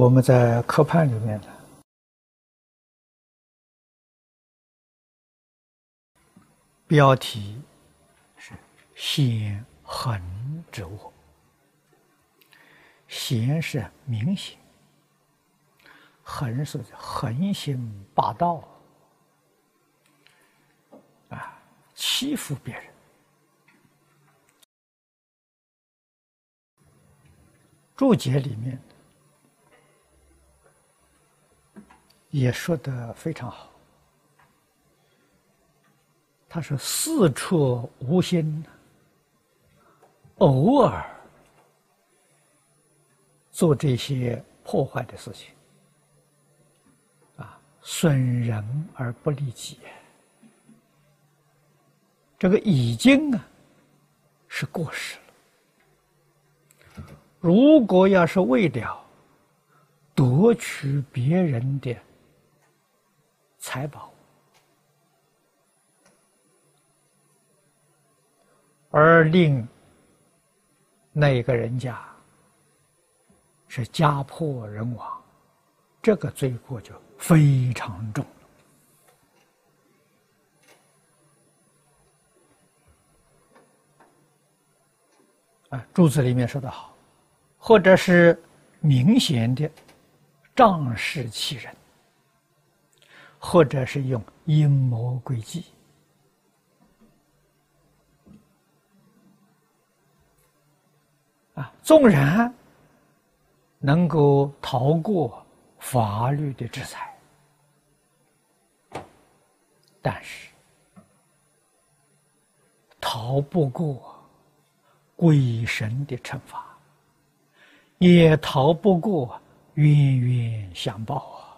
我们在课判里面呢，标题是“显横之恶”，显是明显，横是横行霸道，啊，欺负别人。注解里面。也说的非常好。他说：“四处无心，偶尔做这些破坏的事情，啊，损人而不利己。这个已经啊是过时了。如果要是为了夺取别人的，财宝，而令那个人家是家破人亡，这个罪过就非常重了。啊，柱子里面说的好，或者是明显的仗势欺人。或者是用阴谋诡计啊，纵然能够逃过法律的制裁，但是逃不过鬼神的惩罚，也逃不过冤冤相报啊。